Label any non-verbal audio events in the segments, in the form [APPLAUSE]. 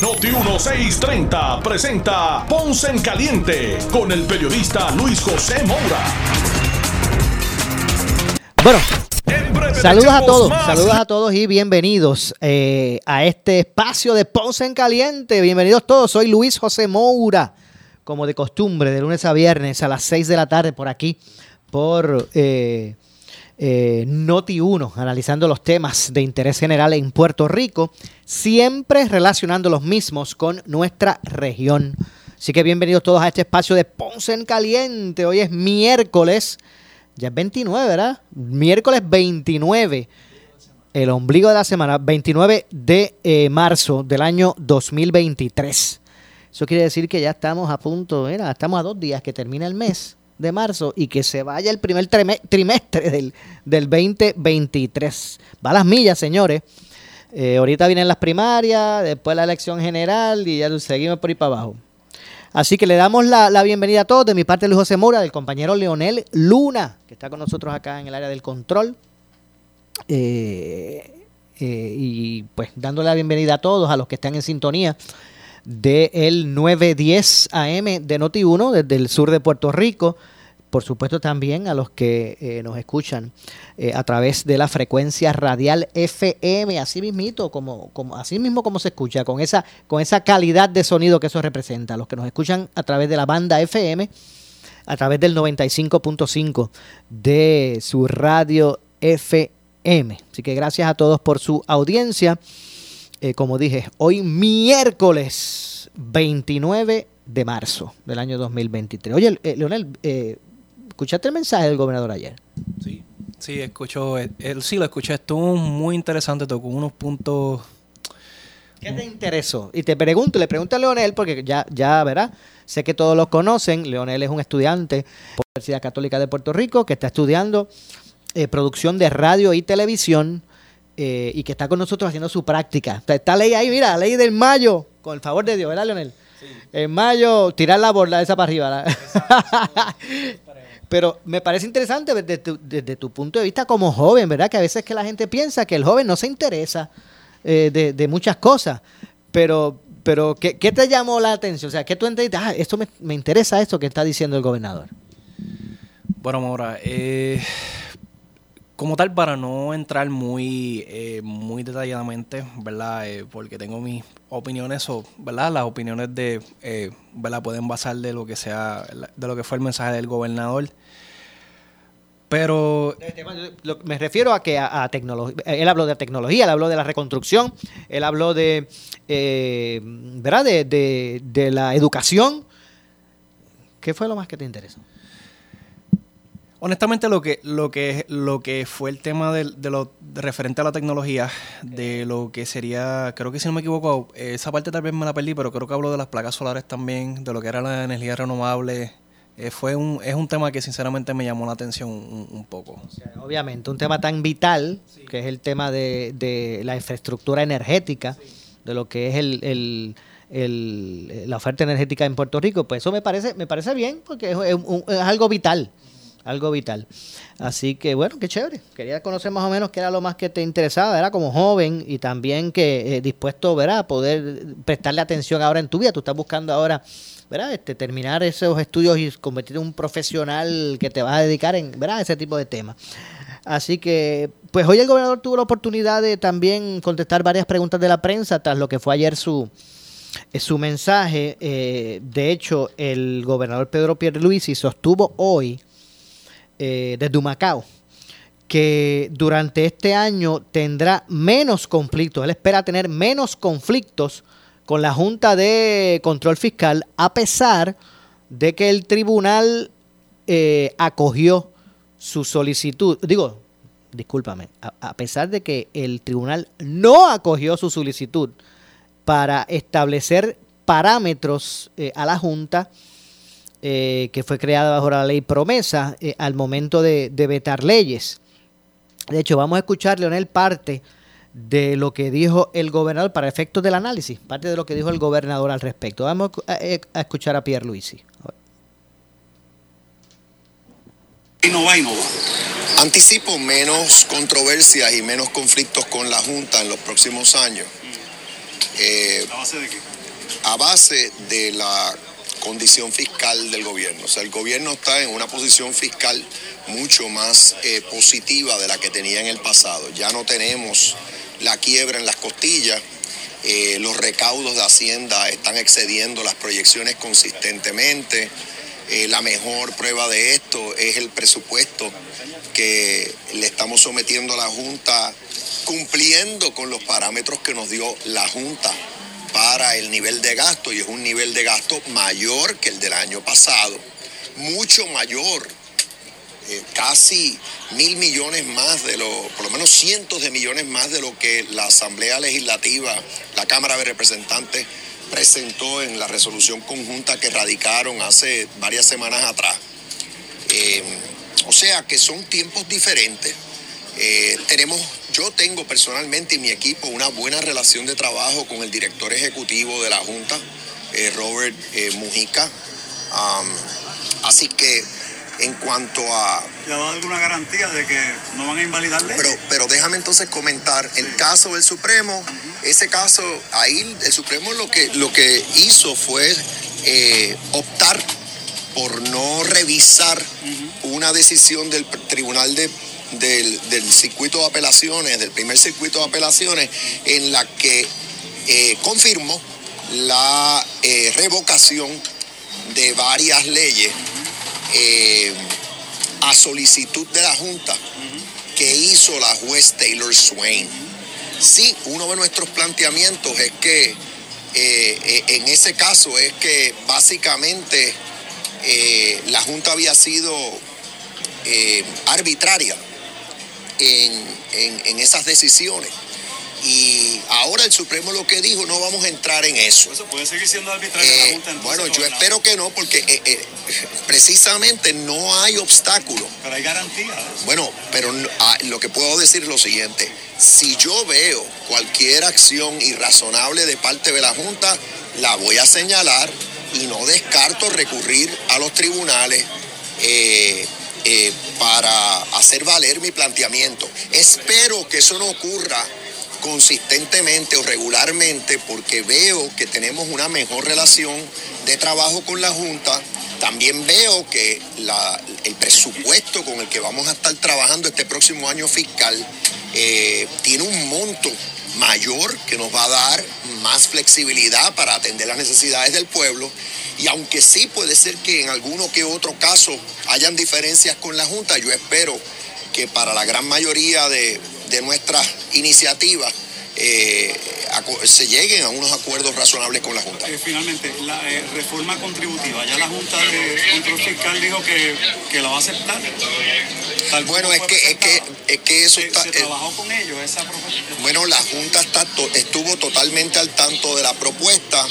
Noti 1630 presenta Ponce en Caliente con el periodista Luis José Moura. Bueno, saludos a todos, más. saludos a todos y bienvenidos eh, a este espacio de Ponce en Caliente. Bienvenidos todos, soy Luis José Moura, como de costumbre, de lunes a viernes a las 6 de la tarde por aquí, por eh, eh, Noti 1, analizando los temas de interés general en Puerto Rico, siempre relacionando los mismos con nuestra región. Así que bienvenidos todos a este espacio de Ponce en Caliente. Hoy es miércoles, ya es 29, ¿verdad? Miércoles 29, el ombligo de la semana, 29 de eh, marzo del año 2023. Eso quiere decir que ya estamos a punto, mira, estamos a dos días que termina el mes de marzo y que se vaya el primer trime- trimestre del, del 2023. Va a las millas, señores. Eh, ahorita vienen las primarias, después la elección general y ya seguimos por ahí para abajo. Así que le damos la, la bienvenida a todos de mi parte Luis José Mora, del compañero Leonel Luna, que está con nosotros acá en el área del control. Eh, eh, y pues dándole la bienvenida a todos, a los que están en sintonía del 910 AM de Noti1 desde el sur de Puerto Rico. Por supuesto también a los que eh, nos escuchan eh, a través de la frecuencia radial FM, así mismito, como, como, así mismo como se escucha, con esa, con esa calidad de sonido que eso representa. Los que nos escuchan a través de la banda FM, a través del 95.5 de su radio FM. Así que gracias a todos por su audiencia. Eh, como dije, hoy miércoles 29 de marzo del año 2023. Oye, eh, Leonel, eh, ¿escuchaste el mensaje del gobernador ayer? Sí, sí, escucho, él, él sí lo escuché, estuvo muy interesante, tocó unos puntos... ¿Qué te interesó? Y te pregunto, le pregunto a Leonel, porque ya, ya verá, sé que todos lo conocen. Leonel es un estudiante de la Universidad Católica de Puerto Rico que está estudiando eh, producción de radio y televisión eh, y que está con nosotros haciendo su práctica. Está, ley ahí, mira, ley del mayo, con el favor de Dios, ¿verdad, Leonel? En mayo, tirar la borda esa para arriba. ¿verdad? [LAUGHS] Pero me parece interesante desde tu, desde tu punto de vista como joven, ¿verdad? Que a veces que la gente piensa que el joven no se interesa eh, de, de muchas cosas. Pero, pero ¿qué, qué te llamó la atención? O sea, ¿qué tú entendiste? Ah, esto me, me interesa esto que está diciendo el gobernador. Bueno, Maura, eh, como tal, para no entrar muy, eh, muy detalladamente, ¿verdad? Eh, porque tengo mis opiniones, o, ¿verdad? Las opiniones de, eh, ¿verdad? Pueden basar de lo que sea, de lo que fue el mensaje del gobernador. Pero me refiero a que a, tecnología. Él habló de tecnología, él habló de la reconstrucción, él habló de, eh, ¿verdad? De- de la educación. ¿Qué fue lo más que te interesó? Honestamente, lo que, lo que, lo que fue el tema de, lo de referente a la tecnología, de lo que sería, creo que si no me equivoco, esa parte tal vez me la perdí, pero creo que habló de las placas solares también, de lo que era la energía renovable. Eh, fue un, es un tema que sinceramente me llamó la atención un, un poco. O sea, obviamente, un tema tan vital, que es el tema de, de la infraestructura energética, de lo que es el, el- el- la oferta energética en Puerto Rico, pues eso me parece, me parece bien, porque es, es algo vital, algo vital. Así que bueno, qué chévere. Quería conocer más o menos qué era lo más que te interesaba, era como joven y también que eh, dispuesto, ¿verdad? A poder prestarle atención ahora en tu vida. Tú estás buscando ahora, ¿verdad? Este, terminar esos estudios y convertirte en un profesional que te vas a dedicar en, ¿verdad? A ese tipo de temas. Así que, pues hoy el gobernador tuvo la oportunidad de también contestar varias preguntas de la prensa tras lo que fue ayer su, eh, su mensaje. Eh, de hecho, el gobernador Pedro Pierluisi sostuvo hoy eh, desde Humacao que durante este año tendrá menos conflictos. Él espera tener menos conflictos con la Junta de Control Fiscal, a pesar de que el tribunal eh, acogió su solicitud. Digo, discúlpame, a, pesar de que el tribunal no acogió su solicitud para establecer parámetros eh, a la Junta eh, que fue creada bajo la ley promesa eh, al momento de, de, vetar leyes. De hecho, vamos a escuchar, Leonel, parte de lo que dijo el gobernador para efectos del análisis, parte de lo que dijo el gobernador al respecto. Vamos a, a escuchar a Pierre Luisi. Y no va y no va. Anticipo menos controversias y menos conflictos con la Junta en los próximos años. Eh, ¿A base de qué? A base de la condición fiscal del gobierno. O sea, el gobierno está en una posición fiscal mucho más eh, positiva de la que tenía en el pasado. Ya no tenemos la quiebra en las costillas. Eh, los recaudos de Hacienda están excediendo las proyecciones consistentemente. Eh, la mejor prueba de esto es el presupuesto que le estamos sometiendo a la Junta, cumpliendo con los parámetros que nos dio la Junta para el nivel de gasto, y es un nivel de gasto mayor que el del año pasado, mucho mayor, eh, casi mil millones más de lo, por lo menos cientos de millones más de lo que la Asamblea Legislativa, la Cámara de Representantes, presentó en la resolución conjunta que radicaron hace varias semanas atrás. Eh, o sea que son tiempos diferentes. Eh, tenemos, yo tengo personalmente y mi equipo una buena relación de trabajo con el director ejecutivo de la Junta, eh, Robert Mujica. así que en cuanto a... ¿Le ha dado alguna garantía de que no van a invalidar leyes? Pero, pero déjame entonces comentar, el caso del Supremo, ese caso, ahí el Supremo lo que, lo que hizo fue eh, optar por no revisar una decisión del Tribunal de, del, circuito de apelaciones, del primer circuito de apelaciones, en la que eh, confirmó la eh, revocación de varias leyes eh, a solicitud de la Junta que hizo la juez Taylor Swain. Sí, uno de nuestros planteamientos es que eh, en ese caso es que básicamente la Junta había sido arbitraria en esas decisiones. Y ahora el Supremo lo que dijo, no vamos a entrar en eso. Eso puede seguir siendo arbitrario la eh, Junta. Bueno, yo espero que no, porque eh, eh, precisamente no hay obstáculo. Pero hay garantías. Bueno, pero ah, lo que puedo decir es lo siguiente. Si yo veo cualquier acción irrazonable de parte de la Junta, la voy a señalar y no descarto recurrir a los tribunales. Para hacer valer mi planteamiento. Espero que eso no ocurra consistentemente o regularmente porque veo que tenemos una mejor relación de trabajo con la Junta. También veo que el presupuesto con el que vamos a estar trabajando este próximo año fiscal eh, tiene un monto mayor que nos va a dar más flexibilidad para atender las necesidades del pueblo. Y aunque sí puede ser que en alguno que otro caso hayan diferencias con la Junta, yo espero que para la gran mayoría de, de nuestras iniciativas eh, se lleguen a unos acuerdos razonables con la Junta. Eh, finalmente, la eh, reforma contributiva, ya la Junta de Control Fiscal dijo que, la va a aceptar. bueno, es que, es que, es que eso está... ¿Se trabajó con ellos esa propuesta? Bueno, la Junta está estuvo totalmente al tanto de la propuesta.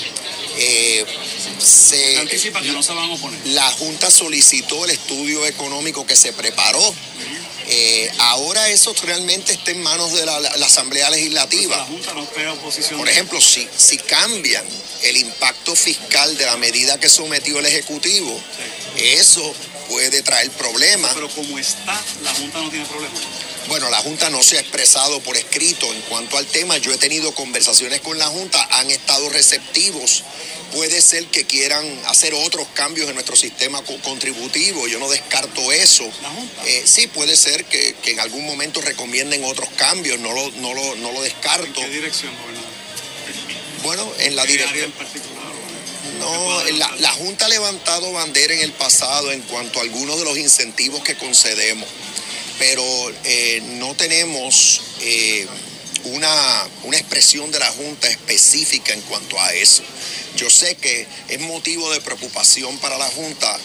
se, anticipa que no se van a oponer. La Junta solicitó el estudio económico que se preparó. Eh, ahora eso realmente está en manos de la, Asamblea Legislativa. Por ejemplo, si, si cambian el impacto fiscal de la medida que sometió el Ejecutivo, eso puede traer problemas. Pero como está, la Junta no tiene problemas. Bueno, la Junta no se ha expresado por escrito en cuanto al tema. Yo he tenido conversaciones con la Junta, han estado receptivos. Puede ser que quieran hacer otros cambios en nuestro sistema contributivo, yo no descarto eso. Eh, sí, puede ser que, en algún momento recomienden otros cambios, no lo, no lo, descarto. ¿En qué dirección, Bueno, en la dirección. No, la, la Junta ha levantado bandera en el pasado en cuanto a algunos de los incentivos que concedemos pero eh, no tenemos eh, una, expresión de la Junta específica en cuanto a eso. Yo sé que es motivo de preocupación para la Junta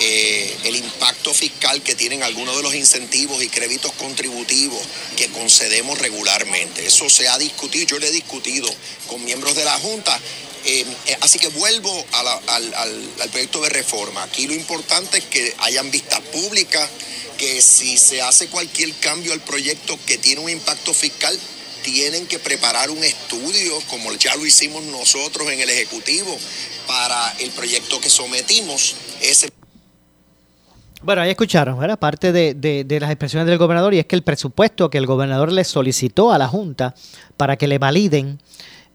eh, el impacto fiscal que tienen algunos de los incentivos y créditos contributivos que concedemos regularmente. Eso se ha discutido, yo le he discutido con miembros de la Junta así que vuelvo al, al proyecto de reforma. Aquí lo importante es que hayan vistas públicas, que si se hace cualquier cambio al proyecto que tiene un impacto fiscal, tienen que preparar un estudio, como ya lo hicimos nosotros en el Ejecutivo, para el proyecto que sometimos. Ese bueno, ahí escucharon, ¿verdad? Parte de, de, las expresiones del gobernador y es que el presupuesto que el gobernador le solicitó a la Junta para que le validen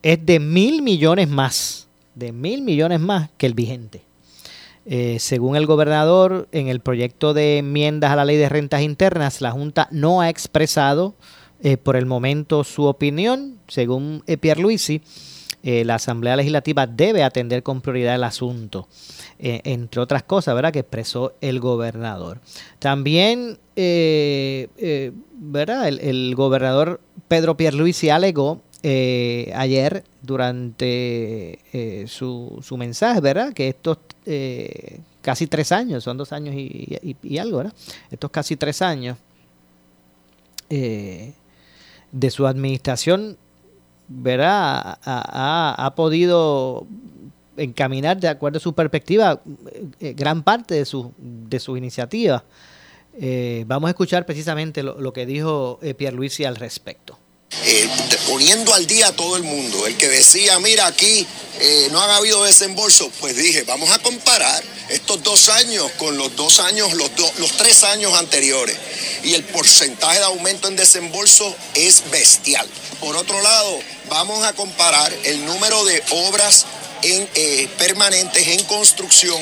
es de mil millones más, de mil millones más que el vigente. Eh, según el gobernador, en el proyecto de enmiendas a la ley de rentas internas, la Junta no ha expresado eh, por el momento su opinión. Según Pierre Luisi, eh, la Asamblea Legislativa debe atender con prioridad el asunto. Eh, entre otras cosas, ¿verdad? Que expresó el gobernador. También, eh, eh, ¿verdad? El, gobernador Pedro Pierluisi alegó ayer durante su, su, mensaje, ¿verdad? Que estos casi tres años, son dos años y, algo, ¿verdad? Estos casi tres años de su administración, ¿verdad? ha, podido encaminar de acuerdo a su perspectiva eh, gran parte de su, de sus iniciativas. Eh, vamos a escuchar precisamente lo, que dijo eh, Pierluisi al respecto. Poniendo al día a todo el mundo, el que decía, mira, aquí no han habido desembolso, pues dije, vamos a comparar estos dos años con los dos años, los, los tres años anteriores. Y el porcentaje de aumento en desembolso es bestial. Por otro lado, vamos a comparar el número de obras en, eh, permanentes en construcción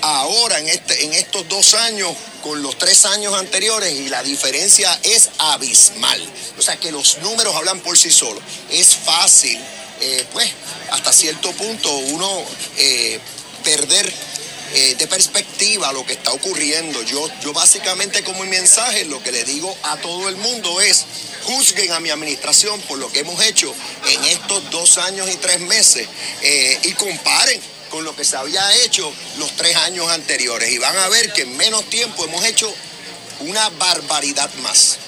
ahora en, este, en estos dos años con los tres años anteriores y la diferencia es abismal. O sea que los números hablan por sí solos. Es fácil, eh, pues, hasta cierto punto uno eh, perder de perspectiva lo que está ocurriendo. Yo, yo básicamente como mi mensaje lo que le digo a todo el mundo es, juzguen a mi administración por lo que hemos hecho en estos dos años y tres meses eh, y comparen con lo que se había hecho los tres años anteriores y van a ver que en menos tiempo hemos hecho una barbaridad más.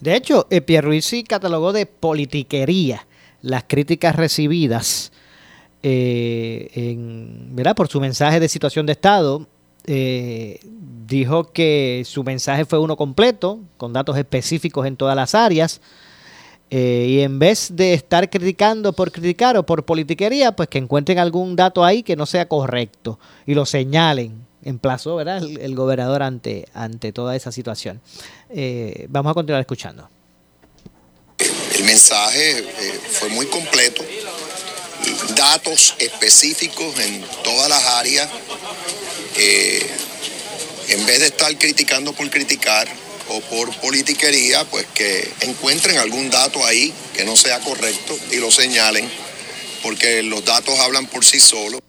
De hecho, eh, Pierluisi catalogó de politiquería las críticas recibidas eh, en, ¿verdad? por su mensaje de situación de Estado eh, dijo que su mensaje fue uno completo, con datos específicos en todas las áreas. Eh, y en vez de estar criticando por criticar o por politiquería, pues que encuentren algún dato ahí que no sea correcto y lo señalen. Emplazó ¿verdad? El, gobernador ante, ante toda esa situación. Eh, vamos a continuar escuchando. El mensaje fue muy completo, datos específicos en todas las áreas en vez de estar criticando por criticar o por politiquería, pues que encuentren algún dato ahí que no sea correcto y lo señalen, porque los datos hablan por sí solos.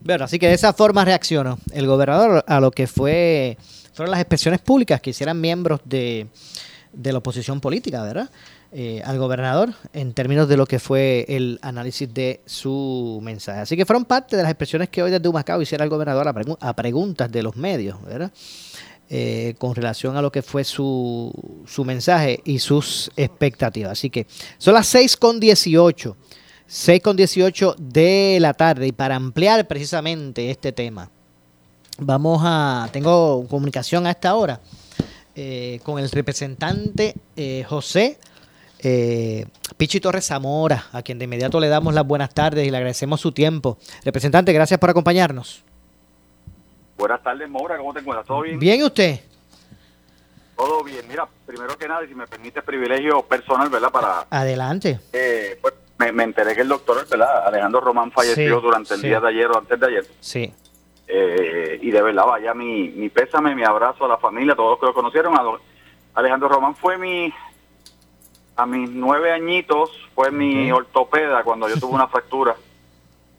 Bueno, así que de esa forma reaccionó el gobernador a lo que fue fueron las expresiones públicas que hicieran miembros de, de la oposición política, ¿verdad? Eh, al gobernador en términos de lo que fue el análisis de su mensaje. Así que fueron parte de las expresiones que hoy desde Humacao hiciera el gobernador a, preguntas de los medios, ¿verdad? Eh, con relación a lo que fue su, su mensaje y sus expectativas. Así que son las 6 con 18, 6 con 18 de la tarde y para ampliar precisamente este tema, vamos a, tengo comunicación a esta hora eh, con el representante José eh, Pichi Torres Zamora, a quien de inmediato le damos las buenas tardes y le agradecemos su tiempo. Representante, gracias por acompañarnos. Buenas tardes, Mora, ¿cómo te encuentras? ¿Todo bien? Bien, ¿y usted? Todo bien. Mira, primero que nada, si me permite privilegio personal, ¿verdad? Para... Adelante. Eh, pues, me, enteré que el doctor, ¿verdad? Alejandro Román falleció durante el día de ayer o antes de ayer. Sí. Eh, y de verdad, vaya mi, mi pésame, mi abrazo a la familia, a todos los que lo conocieron. Alejandro Román fue mi a mis nueve añitos fue mi ortopeda cuando yo tuve una fractura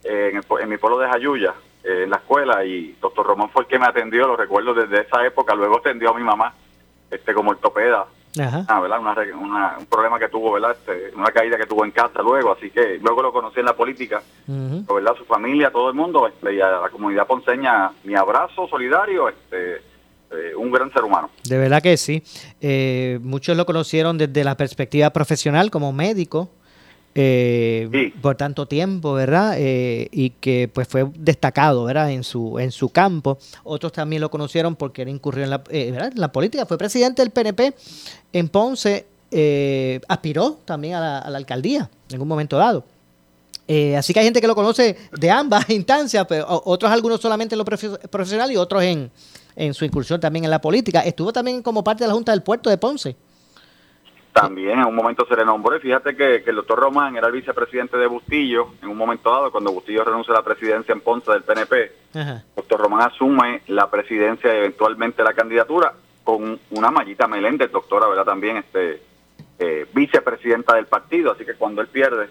en, mi pueblo de Jayuya, eh, en la escuela, y doctor Román fue el que me atendió, lo recuerdo desde esa época, luego atendió a mi mamá este como ortopeda. Ah, ¿verdad? un problema que tuvo, ¿verdad? Este, una caída que tuvo en casa luego, así que luego lo conocí en la política, ¿verdad? Su familia, todo el mundo, este, y a la comunidad ponceña, mi abrazo solidario, este, eh, un gran ser humano. De verdad que sí. Eh, muchos lo conocieron desde la perspectiva profesional como médico eh, por tanto tiempo, ¿verdad? Eh, y que pues fue destacado, ¿verdad? En su, en su campo. Otros también lo conocieron porque era incurrió en la, eh, ¿verdad? en la política. Fue presidente del PNP en Ponce, aspiró también a la, alcaldía en un momento dado. así que hay gente que lo conoce de ambas [LAUGHS] instancias, pero otros algunos solamente en lo profesional y otros en, en su incursión también en la política. Estuvo también como parte de la Junta del Puerto de Ponce. También en un momento se le nombró, y fíjate que, el doctor Román era el vicepresidente de Bustillo, en un momento dado, cuando Bustillo renuncia a la presidencia en Ponce del PNP, doctor Román asume la presidencia y eventualmente la candidatura con una Mallita Meléndez, doctora, ¿verdad? También este eh, vicepresidenta del partido, así que cuando él pierde,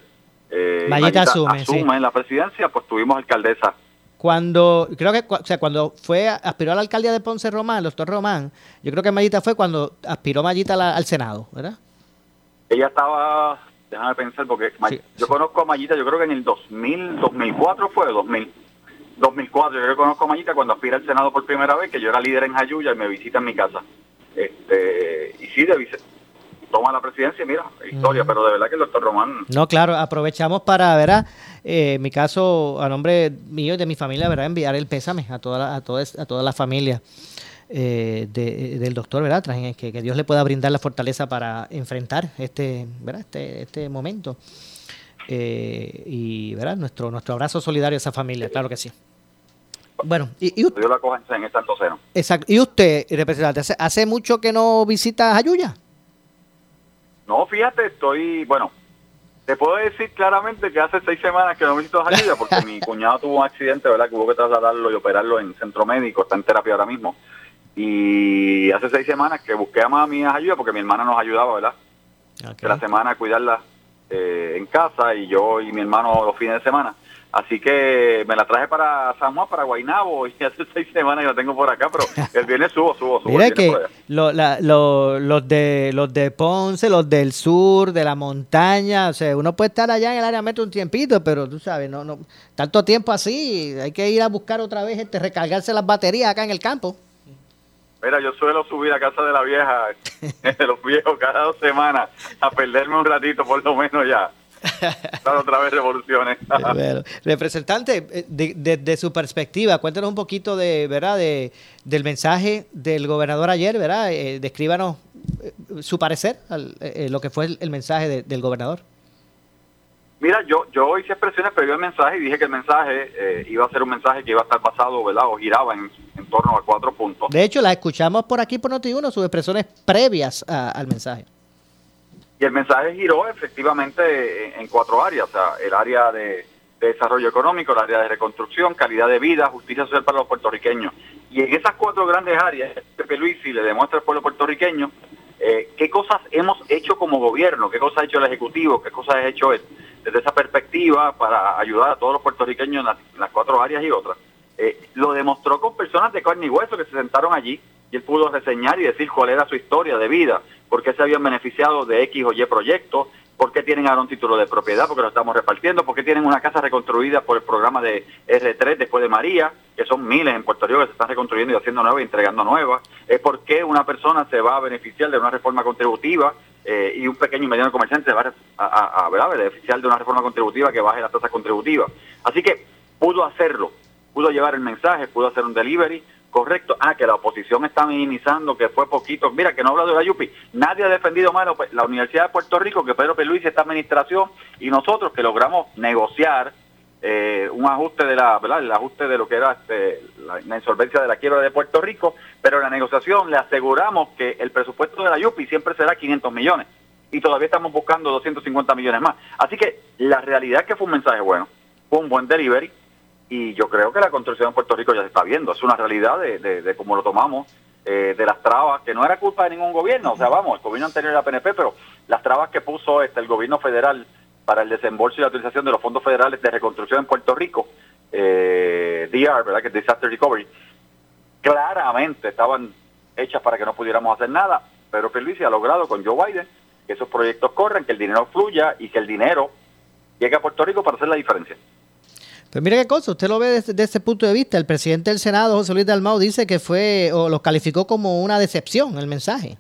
eh, asume, la presidencia, pues tuvimos alcaldesa cuando, creo que, o sea, cuando fue, aspiró a la alcaldía de Ponce Román, el doctor Román, yo creo que Mallita fue cuando aspiró Mallita al Senado, ¿verdad? Ella estaba, déjame pensar, porque yo conozco a Mayita, yo creo que en el 2000, 2004 fue, 2000, 2004, yo conozco a Mayita cuando aspira al Senado por primera vez, que yo era líder en Jayuya y me visita en mi casa. Este, y sí, de, toma la presidencia y mira, historia, pero de verdad que el doctor Román... No, claro, aprovechamos para, ¿verdad? Eh, en mi caso, a nombre mío y de mi familia, ¿verdad? Enviar el pésame a toda a toda, a toda la familia eh, del doctor, ¿verdad? Que, que, Dios le pueda brindar la fortaleza para enfrentar este, ¿verdad? Este, este momento. Eh, y, ¿verdad? Nuestro, nuestro abrazo solidario a esa familia, claro que sí. Bueno, y, usted, en Exacto. ¿Y usted, representante, hace, hace mucho que no visita Ayuya? No, fíjate, estoy, bueno, te puedo decir claramente que hace seis semanas que no visito Ayuya porque mi [LAUGHS] cuñado tuvo un accidente, ¿verdad? Que hubo que trasladarlo y operarlo en centro médico, está en terapia ahora mismo. Y hace seis semanas que busqué a mami ayuda porque mi hermana nos ayudaba, ¿verdad? Que la semana a cuidarla eh, en casa y yo y mi hermano los fines de semana. Así que me la traje para San Juan, para Guainabo, [LAUGHS] y hace seis semanas que la tengo por acá, pero el viernes subo, subo, subo. Mira que los de los de Ponce, los del sur, de la montaña, o sea, uno puede estar allá en el área metro un tiempito, pero tú sabes, no, no, tanto tiempo así, hay que ir a buscar otra vez, este, recargarse las baterías acá en el campo. Mira, yo suelo subir a casa de la vieja, [LAUGHS] de los viejos, cada dos semanas, a perderme un ratito por lo menos ya. [LAUGHS] Para otra vez revoluciones. representante, eh, desde su perspectiva, cuéntanos un poquito de, ¿verdad? De, del mensaje del gobernador ayer, ¿verdad? Eh, descríbanos eh, su parecer, lo que fue el, mensaje del gobernador. Mira, yo yo hice expresiones previo al mensaje y dije que el mensaje eh, iba a ser un mensaje que iba a estar basado, ¿verdad? O giraba en, torno a cuatro puntos. De hecho, la escuchamos por aquí por Noti1, sus expresiones previas al mensaje. Y el mensaje giró efectivamente en, cuatro áreas, o sea, el área de, desarrollo económico, el área de reconstrucción, calidad de vida, justicia social para los puertorriqueños. Y en esas cuatro grandes áreas, Pepe Luis le demuestra al pueblo puertorriqueño eh, qué cosas hemos hecho como gobierno, qué cosas ha hecho el Ejecutivo, qué cosas ha hecho desde esa perspectiva para ayudar a todos los puertorriqueños en las, cuatro áreas y otras. Eh, lo demostró con personas de carne y hueso que se sentaron allí y él pudo reseñar y decir cuál era su historia de vida, por qué se habían beneficiado de X o Y proyectos, por qué tienen ahora un título de propiedad, porque lo estamos repartiendo, por qué tienen una casa reconstruida por el programa de R3 después de María, que son miles en Puerto Rico que se están reconstruyendo y haciendo nuevas y entregando nuevas, es por qué una persona se va a beneficiar de una reforma contributiva eh, y un pequeño y mediano comerciante se va a, a, beneficiar de una reforma contributiva que baje la tasa contributiva. Así que pudo hacerlo, pudo llevar el mensaje, pudo hacer un delivery, Correcto. Ah, que la oposición está minimizando, que fue poquito. Mira, que no habla de la Yupi. Nadie ha defendido más la Universidad de Puerto Rico que Pedro Luis esta administración y nosotros que logramos negociar eh, un ajuste de la, ¿verdad? El ajuste de lo que era este, la, insolvencia de la quiebra de Puerto Rico, pero la negociación le aseguramos que el presupuesto de la Yupi siempre será 500 millones y todavía estamos buscando 250 millones más. Así que la realidad es que fue un mensaje bueno, fue un buen delivery, y yo creo que la construcción en Puerto Rico ya se está viendo, es una realidad de, de, cómo lo tomamos, eh, de las trabas, que no era culpa de ningún gobierno, o sea, vamos, el gobierno anterior era PNP, pero las trabas que puso este, el gobierno federal para el desembolso y la utilización de los fondos federales de reconstrucción en Puerto Rico, eh, DR, ¿verdad? que es Disaster Recovery, claramente estaban hechas para que no pudiéramos hacer nada, pero Luis ha logrado con Joe Biden que esos proyectos corran, que el dinero fluya y que el dinero llegue a Puerto Rico para hacer la diferencia. Pues mire qué cosa, usted lo ve desde, ese punto de vista. El presidente del Senado, José Luis Dalmau, dice que fue, o los calificó como una decepción el mensaje.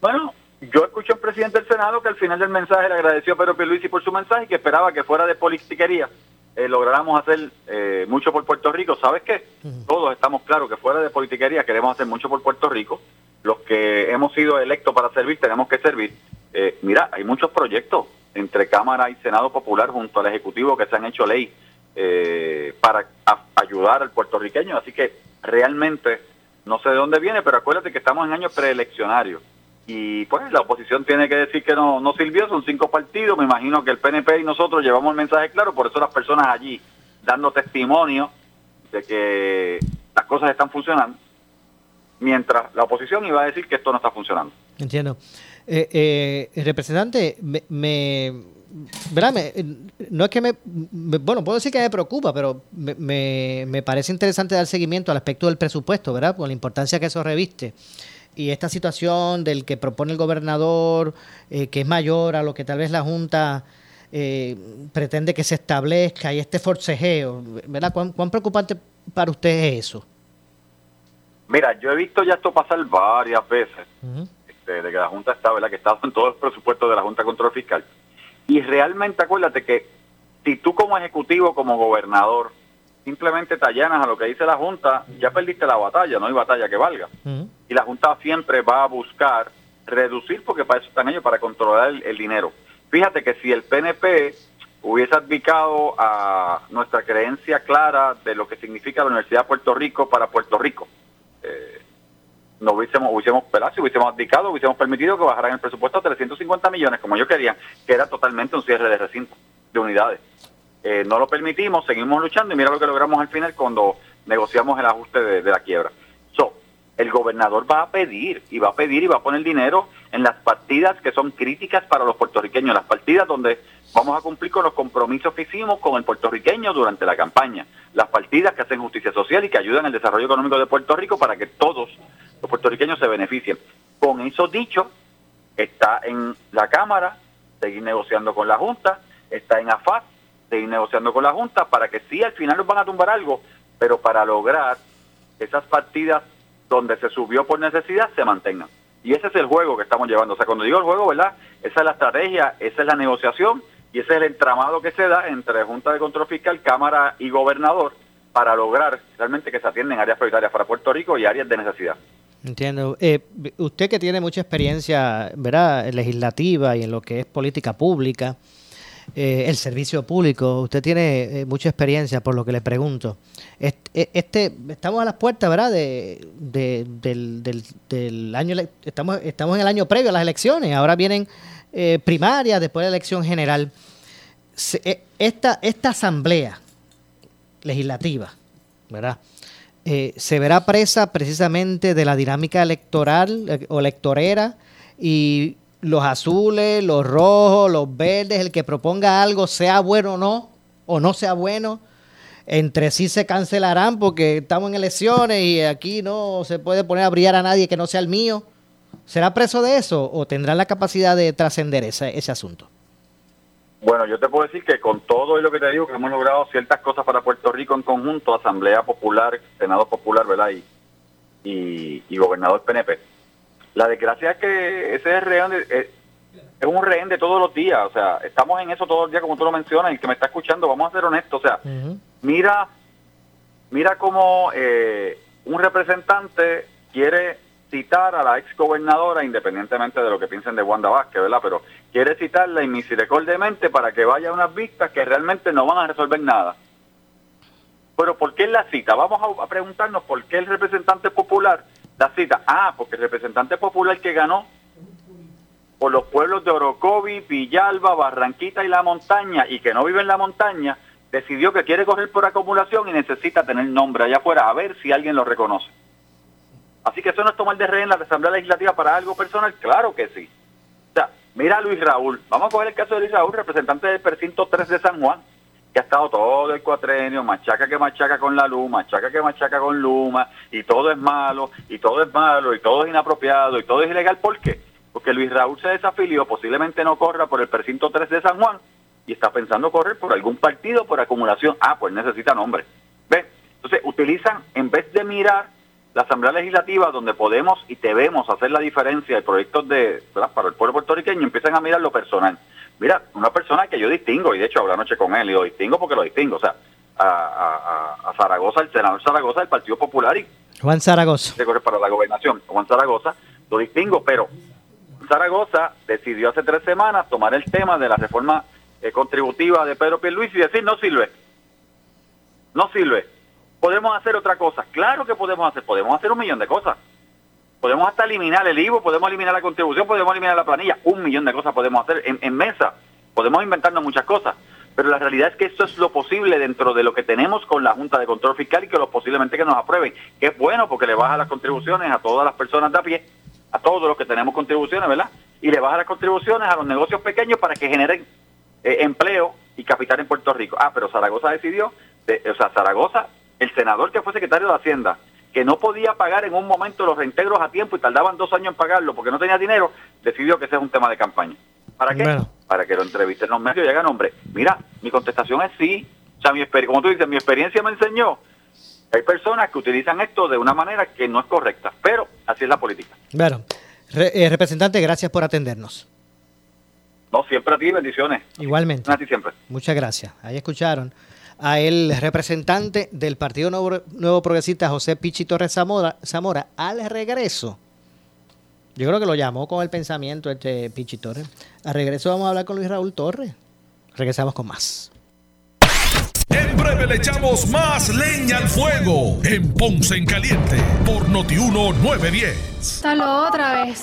Bueno, yo escuché al presidente del Senado que al final del mensaje le agradeció a Pedro Pierluisi por su mensaje y que esperaba que fuera de politiquería eh, lográramos hacer eh, mucho por Puerto Rico. ¿Sabes qué? Todos estamos claros que fuera de politiquería queremos hacer mucho por Puerto Rico. Los que hemos sido electos para servir tenemos que servir. Eh, mira, hay muchos proyectos entre Cámara y Senado Popular junto al Ejecutivo que se han hecho ley eh, para ayudar al puertorriqueño. Así que realmente no sé de dónde viene, pero acuérdate que estamos en años preeleccionarios. Y pues la oposición tiene que decir que no, no sirvió, son cinco partidos, me imagino que el PNP y nosotros llevamos el mensaje claro, por eso las personas allí dando testimonio de que las cosas están funcionando, mientras la oposición iba a decir que esto no está funcionando. Entiendo. Eh, eh, representante, me, me- ¿verdad? Me- no es que me, me- bueno, puedo decir que me preocupa, pero me, parece interesante dar seguimiento al aspecto del presupuesto, ¿verdad? Por la importancia que eso reviste. Y esta situación del que propone el gobernador, eh, que es mayor a lo que tal vez la Junta eh, pretende que se establezca y este forcejeo, ¿verdad? ¿Cuán, cuán preocupante para usted es eso? Mira, yo he visto ya esto pasar varias veces. De que la Junta está, ¿verdad? Que está en todos los presupuestos de la Junta de Control Fiscal. Y realmente acuérdate que si tú como ejecutivo, como gobernador, simplemente te allanas a lo que dice la Junta, ya perdiste la batalla, no hay batalla que valga. Y la Junta siempre va a buscar reducir, porque para eso están ellos, para controlar el, el dinero. Fíjate que si el PNP hubiese advicado a nuestra creencia clara de lo que significa la Universidad de Puerto Rico para Puerto Rico, eh, no hubiésemos, hubiésemos, ¿verdad? Si hubiésemos abdicado, hubiésemos permitido que bajaran el presupuesto a 350 millones, como ellos querían, que era totalmente un cierre de recinto, de unidades. Eh, no lo permitimos, seguimos luchando y mira lo que logramos al final cuando negociamos el ajuste de, de la quiebra. So, el gobernador va a pedir y va a pedir y va a poner dinero en las partidas que son críticas para los puertorriqueños, las partidas donde vamos a cumplir con los compromisos que hicimos con el puertorriqueño durante la campaña, las partidas que hacen justicia social y que ayudan al desarrollo económico de Puerto Rico para que todos los puertorriqueños se beneficien. Con eso dicho, está en la Cámara, seguir negociando con la Junta, está en AFAS, seguir negociando con la Junta para que sí al final nos van a tumbar algo, pero para lograr esas partidas donde se subió por necesidad se mantengan. Y ese es el juego que estamos llevando. O sea, cuando digo el juego, ¿verdad? Esa es la estrategia, esa es la negociación y ese es el entramado que se da entre Junta de Control Fiscal, Cámara y Gobernador para lograr realmente que se atienden áreas prioritarias para Puerto Rico y áreas de necesidad. Entiendo. Eh, usted que tiene mucha experiencia, ¿verdad? legislativa y en lo que es política pública, eh, el servicio público, usted tiene eh, mucha experiencia por lo que le pregunto. Este, este estamos a las puertas, ¿verdad? De, de- del, del- del año, estamos, estamos en el año previo a las elecciones. Ahora vienen eh, primarias, después de la elección general. Se- eh, esta, esta asamblea legislativa, ¿verdad? Eh, se verá presa precisamente de la dinámica electoral eh, o electorera y los azules, los rojos, los verdes, el que proponga algo, sea bueno o no, o no sea bueno, entre sí se cancelarán porque estamos en elecciones y aquí no se puede poner a brillar a nadie que no sea el mío. ¿Será preso de eso o tendrán la capacidad de trascender ese, ese asunto? Bueno, yo te puedo decir que con todo y lo que te digo, que hemos logrado ciertas cosas para Puerto Rico en conjunto, Asamblea Popular, Senado Popular, ¿verdad? Y, y, y Gobernador PNP. La desgracia es que ese es, rehén de- es, es un rehén de todos los días, o sea, estamos en eso todos los días, como tú lo mencionas, y el que me está escuchando, vamos a ser honestos, o sea, mira, mira cómo eh, un representante quiere citar a la ex gobernadora, independientemente de lo que piensen de Wanda Vázquez, ¿verdad? Pero quiere citarla inmisericordiamente para que vaya a unas vistas que realmente no van a resolver nada. Pero ¿por qué la cita? Vamos a, a preguntarnos por qué el representante popular la cita. Ah, porque el representante popular que ganó por los pueblos de Orocovi, Villalba, Barranquita y La Montaña, y que no vive en La Montaña, decidió que quiere correr por acumulación y necesita tener nombre allá afuera, a ver si alguien lo reconoce. Así que eso no es tomar de rehén la Asamblea Legislativa para algo personal, claro que sí. O sea, mira a Luis Raúl, vamos a coger el caso de Luis Raúl, representante del precinto 3 de San Juan, que ha estado todo el cuatrenio, machaca que machaca con la luz, machaca que machaca con Luma, y todo es malo, y todo es malo, y todo es inapropiado, y todo es ilegal. ¿Por qué? Porque Luis Raúl se desafilió, posiblemente no corra por el precinto 3 de San Juan, y está pensando correr por algún partido por acumulación. Ah, pues necesita nombre. ¿Ves? Entonces utilizan, en vez de mirar la Asamblea Legislativa, donde podemos y debemos hacer la diferencia de proyectos de, para el pueblo puertorriqueño, empiezan a mirar lo personal. Mira, una persona que yo distingo, y de hecho hablé anoche con él, y lo distingo porque lo distingo, o sea, a, Zaragoza, el senador Zaragoza del Partido Popular y Juan Zaragoza. Para la gobernación, Juan Zaragoza, lo distingo, pero Zaragoza decidió hace tres semanas tomar el tema de la reforma eh, contributiva de Pedro Luis y decir no sirve, no sirve. Podemos hacer otra cosa, claro que podemos hacer, podemos hacer un millón de cosas. Podemos hasta eliminar el IVO, podemos eliminar la contribución, podemos eliminar la planilla, un millón de cosas podemos hacer en, mesa, podemos inventarnos muchas cosas pero la realidad es que esto es lo posible dentro de lo que tenemos con la Junta de Control Fiscal y que lo posiblemente que nos aprueben, que es bueno porque le baja las contribuciones a todas las personas de a pie, a todos los que tenemos contribuciones, ¿verdad? Y le baja las contribuciones a los negocios pequeños para que generen eh, empleo y capital en Puerto Rico. Ah, pero Zaragoza decidió, o sea, Zaragoza, el senador que fue secretario de Hacienda, que no podía pagar en un momento los reintegros a tiempo y tardaban dos años en pagarlo porque no tenía dinero, decidió que ese es un tema de campaña. ¿Para qué? Para que lo entrevisten los medios y hagan hombre. Mira, mi contestación es sí. O sea, mi como tú dices, mi experiencia me enseñó. Hay personas que utilizan esto de una manera que no es correcta, pero así es la política. Bueno, eh, representante, gracias por atendernos. No, siempre a ti, bendiciones. Igualmente. A ti siempre. Muchas gracias. Ahí escucharon a el representante del Partido Nuevo, Nuevo Progresista, José Pichi Torres Zamora, Zamora, al regreso yo creo que lo llamó con el pensamiento este Pichi Torres. A regreso vamos a hablar con Luis Raúl Torres. Regresamos con más. En breve le echamos más leña al fuego en Ponce en Caliente por Notiuno 910. Hasta otra vez.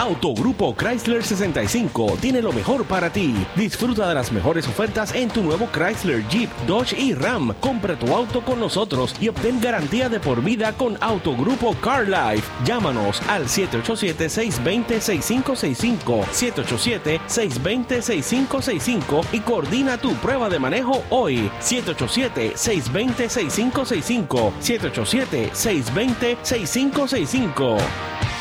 Autogrupo Chrysler 65 tiene lo mejor para ti. Disfruta de las mejores ofertas en tu nuevo Chrysler, Jeep, Dodge y Ram. Compra tu auto con nosotros y obtén garantía de por vida con Autogrupo Car Life. Llámanos al 787-620-6565, 787-620-6565 y coordina tu prueba de manejo hoy. 787-620-6565, 787-620-6565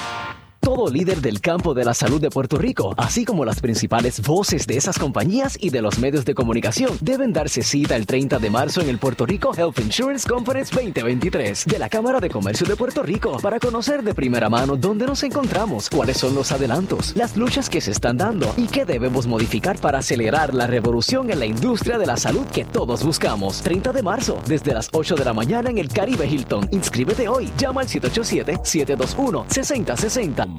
todo líder del campo de la salud de Puerto Rico, así como las principales voces de esas compañías y de los medios de comunicación, deben darse cita el 30 de marzo en el Puerto Rico Health Insurance Conference 2023 de la Cámara de Comercio de Puerto Rico para conocer de primera mano dónde nos encontramos, cuáles son los adelantos, las luchas que se están dando y qué debemos modificar para acelerar la revolución en la industria de la salud que todos buscamos. 30 de marzo, desde las 8 de la mañana en el Caribe Hilton. Inscríbete hoy. Llama al 787 721 6060.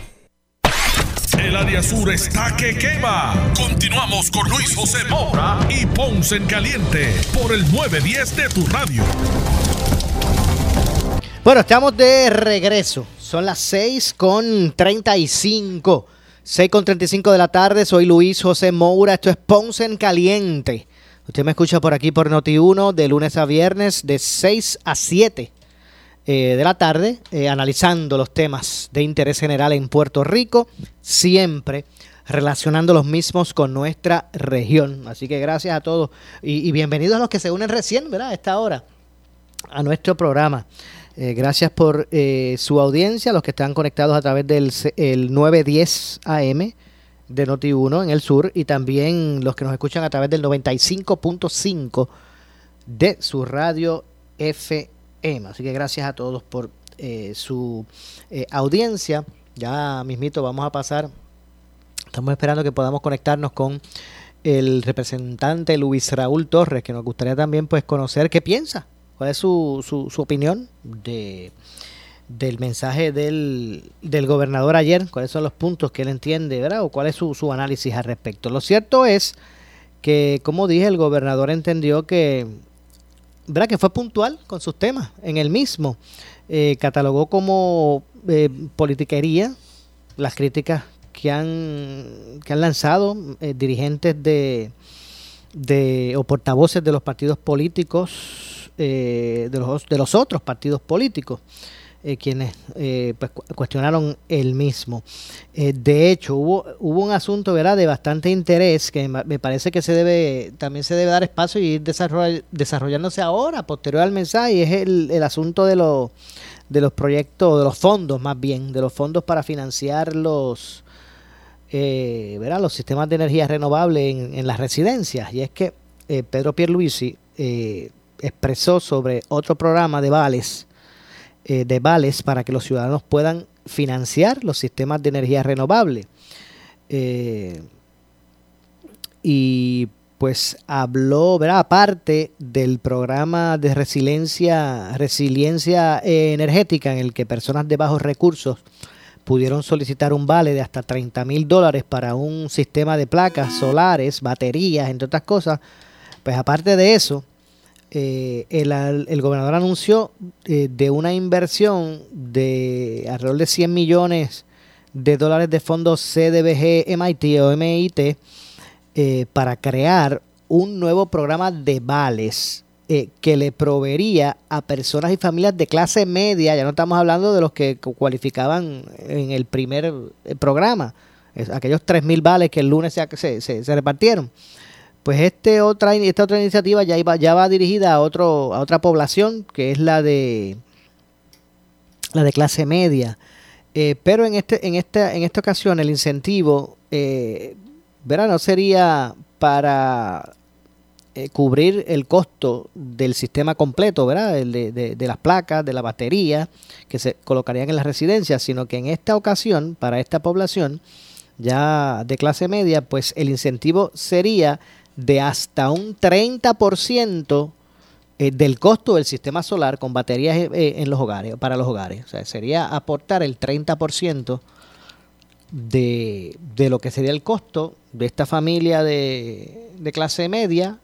El área sur está que quema. Continuamos con Luis José Moura y Ponce en Caliente por el 910 de tu radio. Bueno, estamos de regreso. Son las 6 con 35. 6 con 35 de la tarde. Soy Luis José Moura. Esto es Ponce en Caliente. Usted me escucha por aquí por Noti1 de lunes a viernes de 6 a 7 eh, de la tarde, eh, analizando los temas de interés general en Puerto Rico, siempre relacionando los mismos con nuestra región. Así que gracias a todos y, bienvenidos a los que se unen recién, ¿verdad? A esta hora, a nuestro programa. Eh, gracias por su audiencia, los que están conectados a través del el 910 AM de Noti1 en el sur y también los que nos escuchan a través del 95.5 de su radio FM Así que gracias a todos por eh, su eh, audiencia. Ya mismito vamos a pasar. Estamos esperando que podamos conectarnos con el representante Luis Raúl Torres, que nos gustaría también pues conocer qué piensa, cuál es su, su, su opinión de del mensaje del, del, gobernador ayer, cuáles son los puntos que él entiende, ¿verdad? O cuál es su, su análisis al respecto. Lo cierto es que, como dije, el gobernador entendió que, ¿verdad? Que fue puntual con sus temas en el mismo. Eh, catalogó como eh, politiquería las críticas que han, que han lanzado eh, dirigentes de, de, o portavoces de los partidos políticos, eh, de, los, de los otros partidos políticos. Eh, quienes eh, pues, cuestionaron el mismo. Eh, de hecho, hubo, hubo un asunto ¿verdad? de bastante interés que me parece que se debe también se debe dar espacio y ir desarrollándose ahora, posterior al mensaje, y es el, asunto de, los de los proyectos, de los fondos más bien, de los fondos para financiar los, ¿verdad? los sistemas de energía renovable en, en las residencias. Y es que Pedro Pierluisi expresó sobre otro programa de vales eh, de vales para que los ciudadanos puedan financiar los sistemas de energía renovable. Eh, y pues habló, ¿verdad? Aparte del programa de resiliencia, resiliencia energética en el que personas de bajos recursos pudieron solicitar un vale de hasta 30 mil dólares para un sistema de placas solares, baterías, entre otras cosas. Pues aparte de eso, eh, el, gobernador anunció eh, de una inversión de alrededor de 100 millones de dólares de fondos CDBG MIT o MIT eh, para crear un nuevo programa de vales que le proveería a personas y familias de clase media, ya no estamos hablando de los que cualificaban en el primer programa, aquellos 3.000 vales que el lunes se, se repartieron pues este otra, esta otra iniciativa ya, iba, ya va dirigida a, otro, a otra población, que es la de, la de clase media. Eh, pero en, este, en, esta, en esta ocasión el incentivo eh, no sería para eh, cubrir el costo del sistema completo, ¿verdad? de, de, de, las placas, de la batería que se colocarían en las residencias, sino que en esta ocasión, para esta población ya de clase media, pues el incentivo sería de hasta un 30% eh, del costo del sistema solar con baterías eh, eh, en los hogares, para los hogares. O sea, sería aportar el 30% de, de lo que sería el costo de esta familia de, de clase media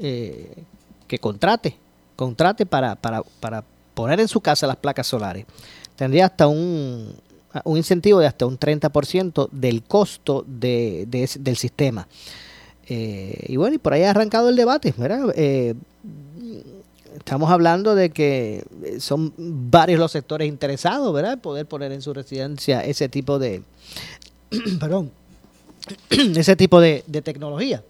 que contrate, contrate para, para, para poner en su casa las placas solares. Tendría hasta un, un incentivo de hasta un 30% del costo de, de, del sistema. Eh, y bueno, y por ahí ha arrancado el debate. Eh, estamos hablando de que son varios los sectores interesados, ¿verdad? Poder poner en su residencia ese tipo de, [CLEARS THROAT] perdón, [CLEARS THROAT] ese tipo de, tecnología.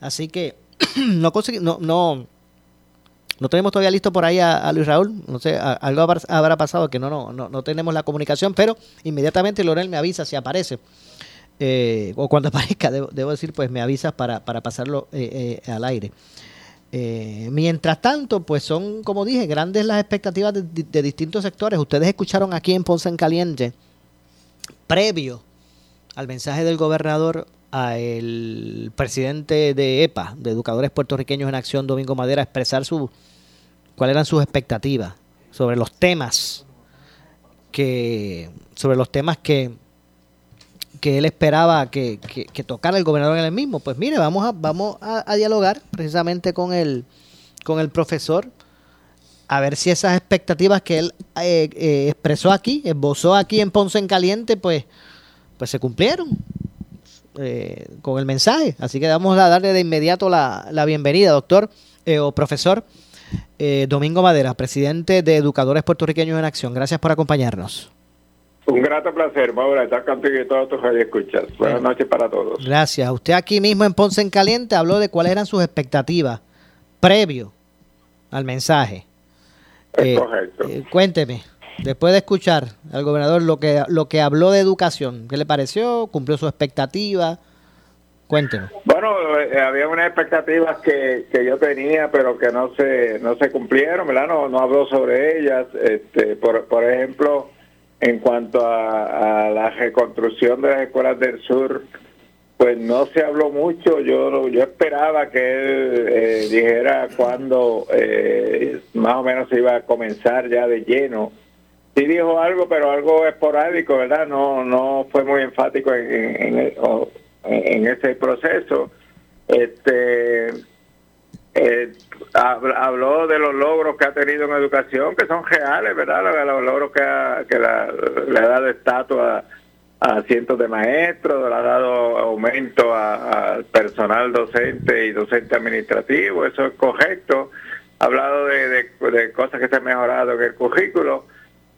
Así que [CLEARS THROAT] no, no, no, no tenemos todavía listo por ahí a, Luis Raúl. No sé, algo habrá pasado que no, no, no, no tenemos la comunicación, pero inmediatamente Lorel me avisa si aparece. Eh, o cuando [LAUGHS] aparezca, debo, decir, pues me avisas para, pasarlo eh, eh, al aire. mientras tanto, pues son, como dije, grandes las expectativas de, distintos sectores. Ustedes escucharon aquí en Ponce en Caliente, previo al mensaje del gobernador al presidente de EPA, de Educadores Puertorriqueños en Acción, Domingo Madera, expresar su, cuáles eran sus expectativas sobre los temas que, sobre los temas que que él esperaba que, tocara el gobernador en el mismo. Pues mire, vamos a, vamos a, dialogar precisamente con el, con el profesor, a ver si esas expectativas que él eh, eh, expresó aquí, esbozó aquí en Ponce en Caliente, pues, pues se cumplieron eh, con el mensaje. Así que vamos a darle de inmediato la, bienvenida, doctor o profesor Domingo Madera, presidente de Educadores Puertorriqueños en Acción. Gracias por acompañarnos. Un grato placer, Maura, estar contigo y todos tus escuchas. Buenas noches para todos. Gracias. Usted aquí mismo en Ponce en Caliente habló de cuáles eran sus expectativas previo al mensaje. Es eh, correcto. Eh, cuénteme, después de escuchar al gobernador lo que, lo que habló de educación, ¿qué le pareció? ¿Cumplió su expectativa? Cuéntenos. Bueno, eh, había unas expectativas que, que yo tenía, pero que no se no se cumplieron, ¿verdad? No, no habló sobre ellas. Este, por, por ejemplo, en cuanto a, a la reconstrucción de las escuelas del sur, pues no se habló mucho. Yo yo esperaba que él eh, dijera cuándo eh, más o menos se iba a comenzar ya de lleno. Sí dijo algo, pero algo esporádico, ¿verdad? No no fue muy enfático en, en, ese proceso. Este eh, hab- habló de los logros que ha tenido en educación, que son reales, ¿verdad? Los, logros que, ha- que la- le ha dado estatua a, cientos de maestros, le ha dado aumento al personal docente y docente administrativo, eso es correcto. Ha hablado de, de- cosas que se han mejorado en el currículo,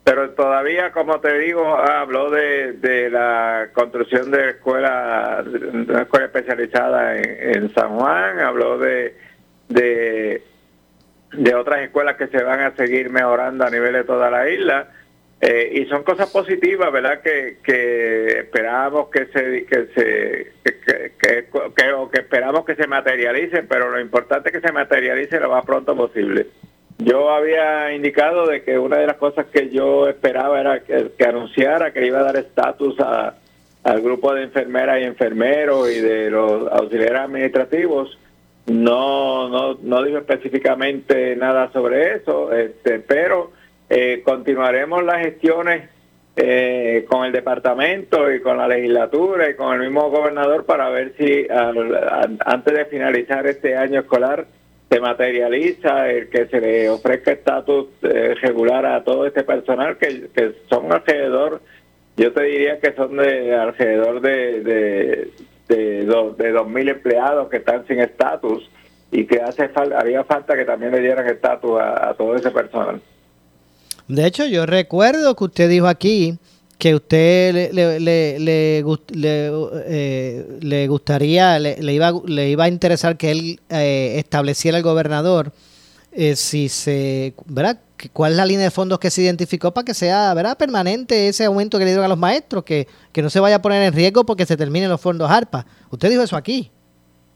pero todavía, como te digo, habló de, la construcción de escuela, de una escuela especializada en San Juan, habló de, de, de otras escuelas que se van a seguir mejorando a nivel de toda la isla. Eh, y son cosas positivas, ¿verdad? Que, que esperamos que se que se que, que, que- o que esperamos que se materialicen, pero lo importante es que se materialice lo más pronto posible. Yo había indicado de que una de las cosas que yo esperaba era que, que anunciara que iba a dar estatus a- al grupo de enfermeras y enfermeros y de los auxiliares administrativos. No, no, no dijo específicamente nada sobre eso, este, pero eh, continuaremos las gestiones eh, con el departamento y con la legislatura y con el mismo gobernador para ver si al- an- antes de finalizar este año escolar se materializa el que se le ofrezca estatus eh, regular a todo este personal que, que son alrededor, yo te diría que son de alrededor de, de, de, do- de 2.000 empleados que están sin estatus y que hace falta, haría falta que también le dieran estatus a, a todo ese personal. De hecho, yo recuerdo que usted dijo aquí que usted le, le, le, le, gust- le, eh, le gustaría, le, le iba, le iba a interesar que él eh, estableciera el gobernador eh, si se, ¿verdad? ¿Cuál es la línea de fondos que se identificó para que sea, ¿verdad? Permanente ese aumento que le dieron a los maestros, que, que no se vaya a poner en riesgo porque se terminen los fondos ARPA. Usted dijo eso aquí.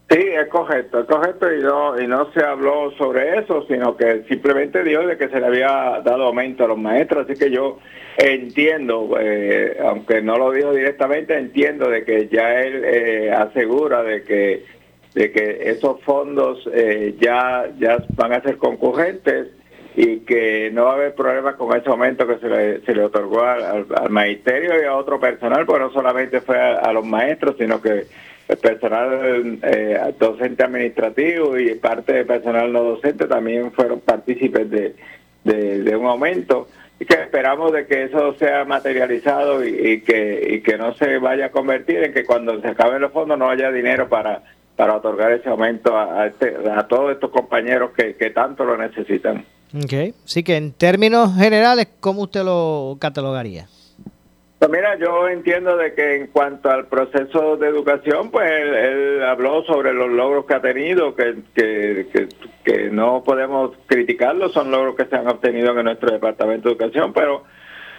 Sí, es correcto, es correcto y no, y no se habló sobre eso, sino que simplemente dijo de que se le había dado aumento a los maestros, así que yo entiendo, eh, aunque no lo dijo directamente, entiendo de que ya él eh, asegura de que de que esos fondos eh, ya ya van a ser concurrentes y que no va a haber problema con ese aumento que se le, se le otorgó al, al- magisterio y a otro personal, porque no solamente fue a, los maestros, sino que el personal eh, docente administrativo y parte del personal no docente también fueron partícipes de, de, de un aumento. Y que esperamos de que eso sea materializado y, y que y que no se vaya a convertir en que cuando se acaben los fondos no haya dinero para para otorgar ese aumento a, a, este- a todos estos compañeros que, que tanto lo necesitan. Okay. Así que en términos generales, ¿cómo usted lo catalogaría? Pues mira, yo entiendo de que en cuanto al proceso de educación, pues él, él habló sobre los logros que ha tenido, que, que, que, que no podemos criticarlos, son logros que se han obtenido en nuestro Departamento de Educación, pero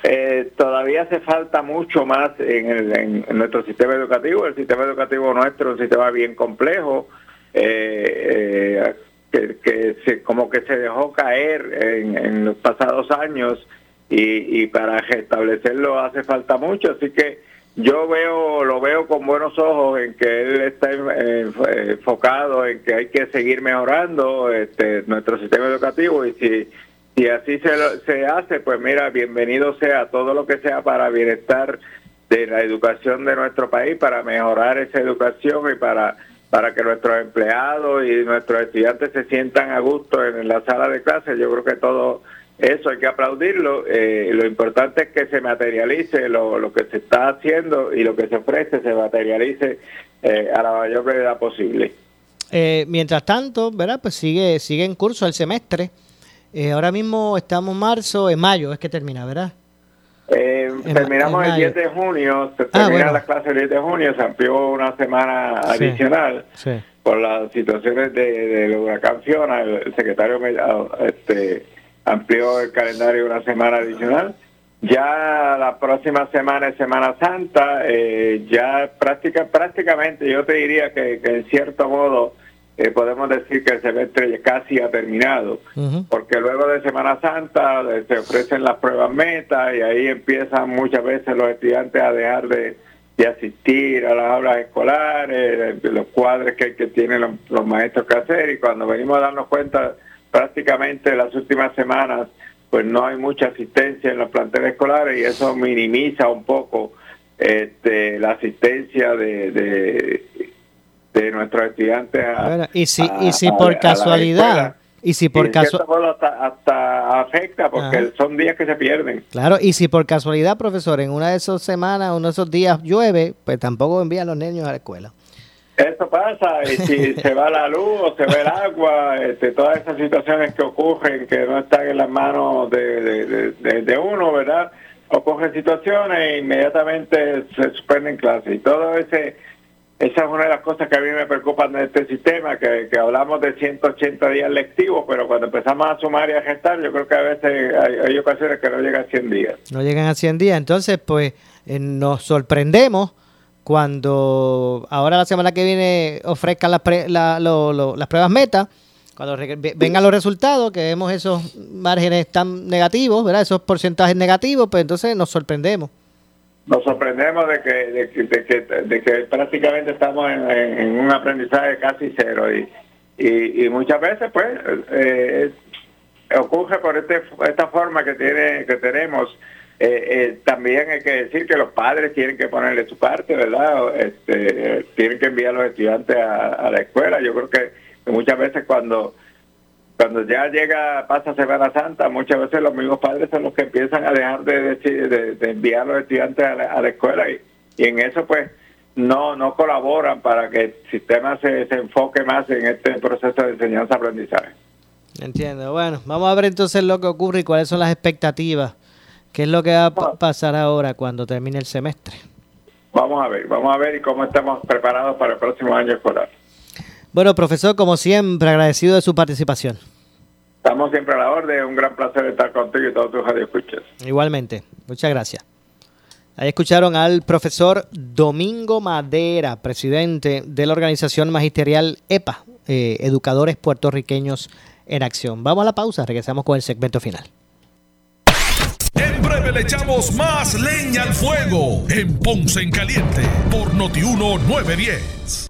eh, todavía hace falta mucho más en, el- en- nuestro sistema educativo. El sistema educativo nuestro es un sistema bien complejo, eh, eh, que, se, como que se dejó caer en, en los pasados años y, y para restablecerlo hace falta mucho, así que yo veo lo veo con buenos ojos en que él está enfocado en que hay que seguir mejorando este nuestro sistema educativo y si si así se, lo- se hace pues mira bienvenido sea todo lo que sea para bienestar de la educación de nuestro país para mejorar esa educación y para para que nuestros empleados y nuestros estudiantes se sientan a gusto en la sala de clase yo creo que todo eso hay que aplaudirlo. Eh, lo importante es que se materialice lo, lo que se está haciendo y lo que se ofrece se materialice eh, a la mayor brevedad posible. Eh, mientras tanto, ¿verdad? Pues sigue, sigue en curso el semestre. Eh, ahora mismo estamos en marzo, en mayo es que termina, ¿verdad? Eh, terminamos el 10 mayo. de junio, se Ah, terminan bueno. las clases el 10 de junio, se amplió una semana Sí. adicional Sí. por las situaciones de, del huracán Fiona. El, secretario ah, este, amplió el calendario una semana adicional. ya la próxima semana es Semana Santa, eh, ya práctica, prácticamente yo te diría que, que en cierto modo eh, podemos decir que el semestre casi ha terminado, porque luego de Semana Santa eh, se ofrecen las pruebas meta y ahí empiezan muchas veces los estudiantes a dejar de, de asistir a las aulas escolares, de los cuadros que, que tienen los, los maestros que hacer y cuando venimos a darnos cuenta prácticamente las últimas semanas pues no hay mucha asistencia en los planteles escolares y eso minimiza un poco este, la asistencia de, de, de nuestros estudiantes a, Bueno, y si, a- y si por a casualidad, y si por casualidad, hasta, hasta afecta porque Ajá. son días que se pierden. claro, y si por casualidad, profesor, en una de esas semanas, uno de esos días llueve, pues tampoco envían a los niños a la escuela. Eso pasa, y si [LAUGHS] se va la luz o se va el agua, este, todas esas situaciones que ocurren, que no están en las manos de, de, de- de- de uno, ¿verdad? Ocurren situaciones e inmediatamente se suspenden clases. Y todo ese, esa es una de las cosas que a mí me preocupan de este sistema, que, que hablamos de 180 días lectivos, pero cuando empezamos a sumar y a gestar, yo creo que a veces hay, ocasiones que no llega a 100 días. No llegan a 100 días. Entonces, pues eh, nos sorprendemos cuando ahora la semana que viene ofrezcan las, pre- la- lo- lo- las pruebas meta, cuando vengan los resultados, que vemos esos márgenes tan negativos, ¿verdad? Esos porcentajes negativos, pues entonces nos sorprendemos. Nos sorprendemos de que, de que, de que, de que prácticamente estamos en, un aprendizaje casi cero y, y, y muchas veces pues eh, ocurre por este, esta forma que tiene que tenemos. Eh, eh, también hay que decir que los padres tienen que ponerle su parte verdad este, tienen que enviar a los estudiantes a, la escuela. Yo creo que muchas veces cuando cuando ya llega, pasa Semana Santa, muchas veces los mismos padres son los que empiezan a dejar de, decir- de, de enviar a los estudiantes a la, a la escuela y, y en eso pues no no colaboran para que el sistema se, se enfoque más en este proceso de enseñanza-aprendizaje. Entiendo. Bueno, vamos a ver entonces lo que ocurre y cuáles son las expectativas. ¿Qué es lo que va a pa- pasar ahora cuando termine el semestre? Vamos a ver, vamos a ver y cómo estamos preparados para el próximo año escolar. Bueno, profesor, como siempre, agradecido de su participación. Estamos siempre a la orden, un gran placer estar contigo y todos tus radioescuchas. Igualmente. Muchas gracias. Ahí escucharon al profesor Domingo Madera, presidente de la organización magisterial EPA, eh, Educadores Puertorriqueños en Acción. Vamos a la pausa, regresamos con el segmento final. En breve le echamos más leña al fuego en Ponce en Caliente por Notiuno 910.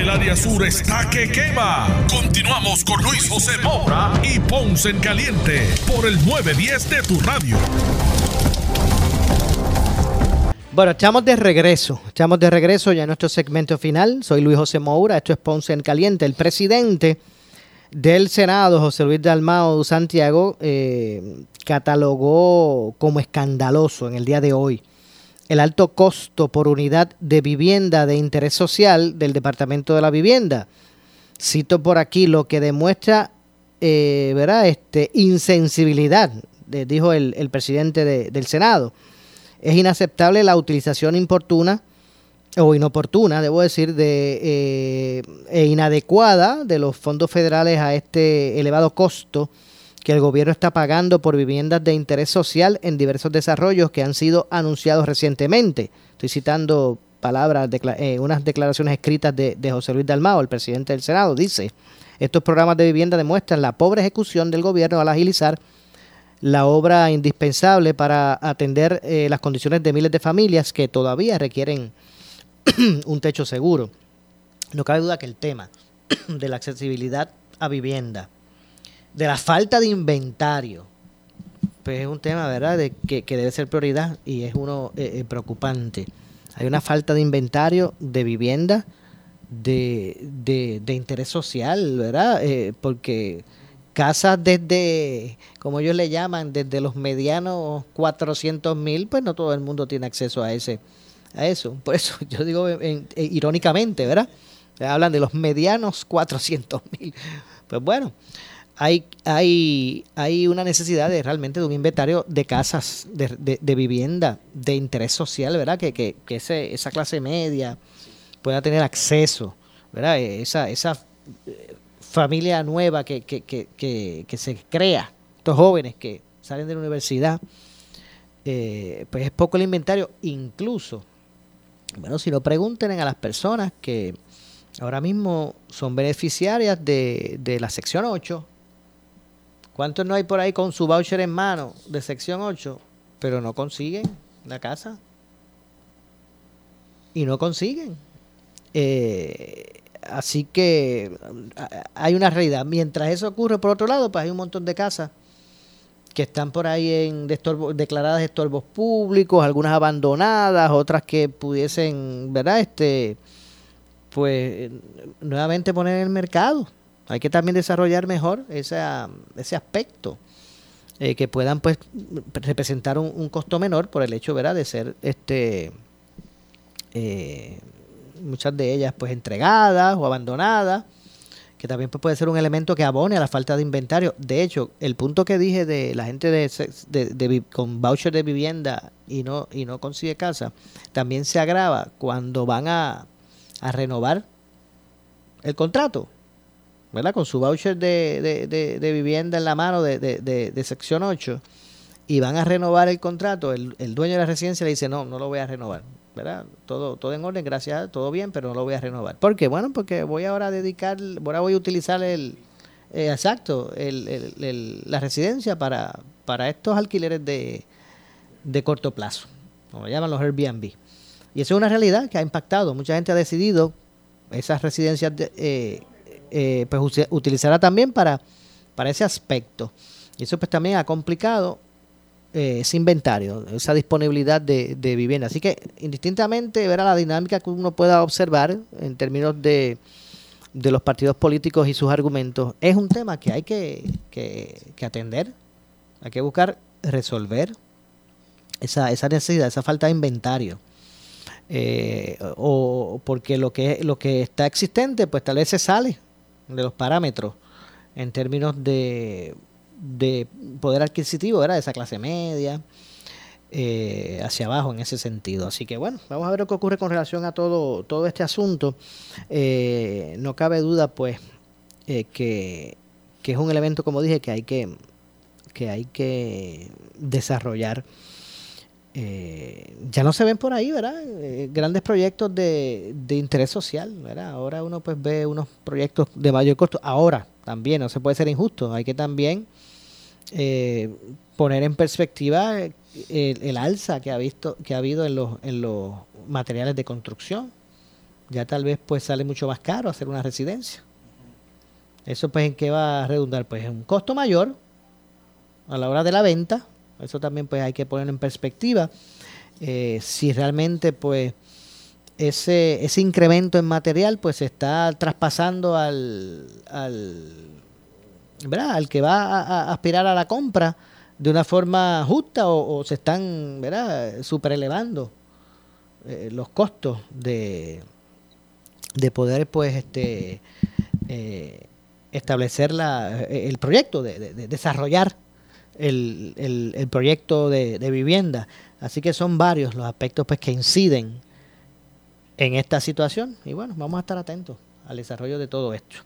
El área sur está que quema. Continuamos con Luis José Moura y Ponce en Caliente por el 910 de tu radio. Bueno, estamos de regreso. Estamos de regreso ya en nuestro segmento final. Soy Luis José Moura, esto es Ponce en Caliente. El presidente del Senado, José Luis Dalmao Santiago, eh, catalogó como escandaloso en el día de hoy el alto costo por unidad de vivienda de interés social del Departamento de la Vivienda. Cito por aquí lo que demuestra, eh, ¿verdad? Este, insensibilidad, dijo el, presidente de- del Senado. Es inaceptable la utilización importuna o inoportuna, debo decir, de, eh, e inadecuada de los fondos federales a este elevado costo que el gobierno está pagando por viviendas de interés social en diversos desarrollos que han sido anunciados recientemente. Estoy citando palabras, eh, unas declaraciones escritas de, de José Luis Dalmao, el presidente del Senado. Dice, estos programas de vivienda demuestran la pobre ejecución del gobierno al agilizar la obra indispensable para atender eh, las condiciones de miles de familias que todavía requieren [CLEARS THROAT] un techo seguro. No cabe duda que el tema [CLEARS THROAT] de la accesibilidad a vivienda, de la falta de inventario, pues es un tema, ¿verdad?, de que, que debe ser prioridad y es uno eh, eh, preocupante. Hay una falta de inventario de vivienda de, de, de interés social, ¿verdad? Eh, porque casas desde, como ellos le llaman, desde los medianos 400 mil, pues no todo el mundo tiene acceso a ese a eso. Por eso [LAUGHS] yo digo en- en- irónicamente, ¿verdad? Hablan de los medianos 400 mil. Pues bueno, hay, hay, hay una necesidad de realmente de un inventario de casas, de, de- vivienda, de interés social, ¿verdad? Que, que, que ese- esa clase media pueda tener acceso, ¿verdad? Esa, esa eh, familia nueva que, que, que, que, se crea, estos jóvenes que salen de la universidad, eh, pues es poco el inventario, incluso, bueno, si no pregunten a las personas que ahora mismo son beneficiarias de, de la sección 8, ¿cuántos no hay por ahí con su voucher en mano de sección 8, pero no consiguen la casa? Y no consiguen. Eh, así que hay una realidad. Mientras eso ocurre, por otro lado, pues hay un montón de casas que están por ahí en declaradas de estorbos públicos, algunas abandonadas, otras que pudiesen, ¿verdad? Este, pues nuevamente poner en el mercado. Hay que también desarrollar mejor esa, ese aspecto, eh, que puedan pues representar un, costo menor por el hecho, ¿verdad? De ser, este, eh, muchas de ellas pues entregadas o abandonadas que también pues, puede ser un elemento que abone a la falta de inventario. De hecho, el punto que dije de la gente de, de- de con voucher de vivienda y no, y no consigue casa, también se agrava cuando van a, a renovar el contrato, ¿verdad? Con su voucher de, de- de- vivienda en la mano de, sección 8 y van a renovar el contrato, el, el dueño de la residencia le dice, no, no lo voy a renovar, ¿verdad? Todo, todo en orden, gracias, todo bien, pero no lo voy a renovar. ¿Por qué? Bueno, porque voy ahora a dedicar, ahora voy a utilizar el, eh, exacto, el, el- el- la residencia para, para estos alquileres de, de corto plazo, como lo llaman los Airbnb. Y eso es una realidad que ha impactado. Mucha gente ha decidido esas residencias de, eh, eh, pues utilizarla también para, para ese aspecto. Y eso pues también ha complicado eh, ese inventario, esa disponibilidad de, de vivienda. Así que indistintamente ver a la dinámica que uno pueda observar en términos de, de los partidos políticos y sus argumentos, es un tema que hay que, que- que atender, hay que buscar resolver esa, esa necesidad, esa falta de inventario. Eh, o porque lo que lo que está existente pues tal vez se sale de los parámetros en términos de, de poder adquisitivo ¿verdad? de esa clase media eh, hacia abajo en ese sentido así que bueno vamos a ver lo que ocurre con relación a todo todo este asunto Eh, no cabe duda pues eh, que, que es un elemento como dije que hay que que hay que desarrollar eh, ya no se ven por ahí, ¿verdad? Eh, grandes proyectos de, de interés social, ¿verdad? Ahora uno pues ve unos proyectos de mayor costo. Ahora también, no se puede ser injusto, hay que también eh, poner en perspectiva el, alza que ha visto que ha habido en los en los materiales de construcción. Ya tal vez pues sale mucho más caro hacer una residencia. Eso pues en qué va a redundar pues en un costo mayor a la hora de la venta. Eso también pues hay que poner en perspectiva. Eh, si realmente pues ese, ese incremento en material pues se está traspasando al, al, ¿verdad? al que va a, aspirar a la compra de una forma justa o, se están ¿verdad? super elevando eh, los costos de, de poder pues este eh, establecer la, el proyecto, de desarrollar el, el- el proyecto de, de vivienda. Así que son varios los aspectos pues, que inciden en esta situación. Y bueno, vamos a estar atentos al desarrollo de todo esto.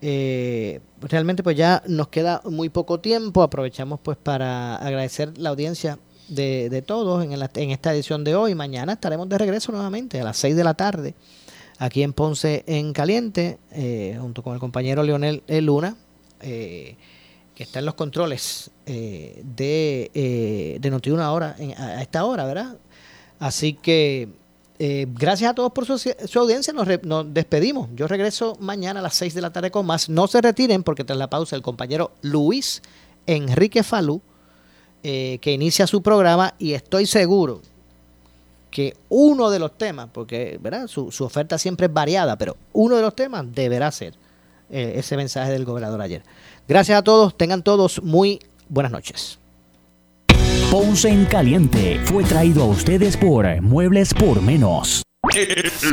Eh, realmente pues ya nos queda muy poco tiempo. Aprovechamos pues para agradecer la audiencia de, de todos en, la- en esta edición de hoy. Mañana estaremos de regreso nuevamente a las 6 de la tarde aquí en Ponce en Caliente, eh, junto con el compañero Leonel E. Luna, eh, que está en los controles eh, de, eh, de Noti1 ahora, en- a, esta hora, ¿verdad? Así que eh, gracias a todos por su, su audiencia, nos, nos despedimos. Yo regreso mañana a las 6 de la tarde con más. No se retiren porque tras la pausa el compañero Luis Enrique Falú, eh, que inicia su programa y estoy seguro que uno de los temas, porque ¿verdad? Su, su oferta siempre es variada, pero uno de los temas deberá ser eh, ese mensaje del gobernador ayer. Gracias a todos, tengan todos muy buenas noches. Ponce en Caliente fue traído a ustedes por Muebles por Menos.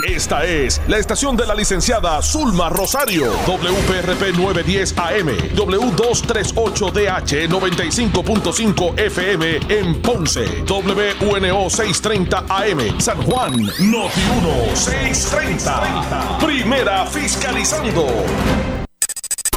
Esta es la estación de la licenciada Zulma Rosario, WPRP 910 AM, W238DH 95.5 FM en Ponce, WNO 630 AM, San Juan, Noti 1 630. Primera fiscalizando.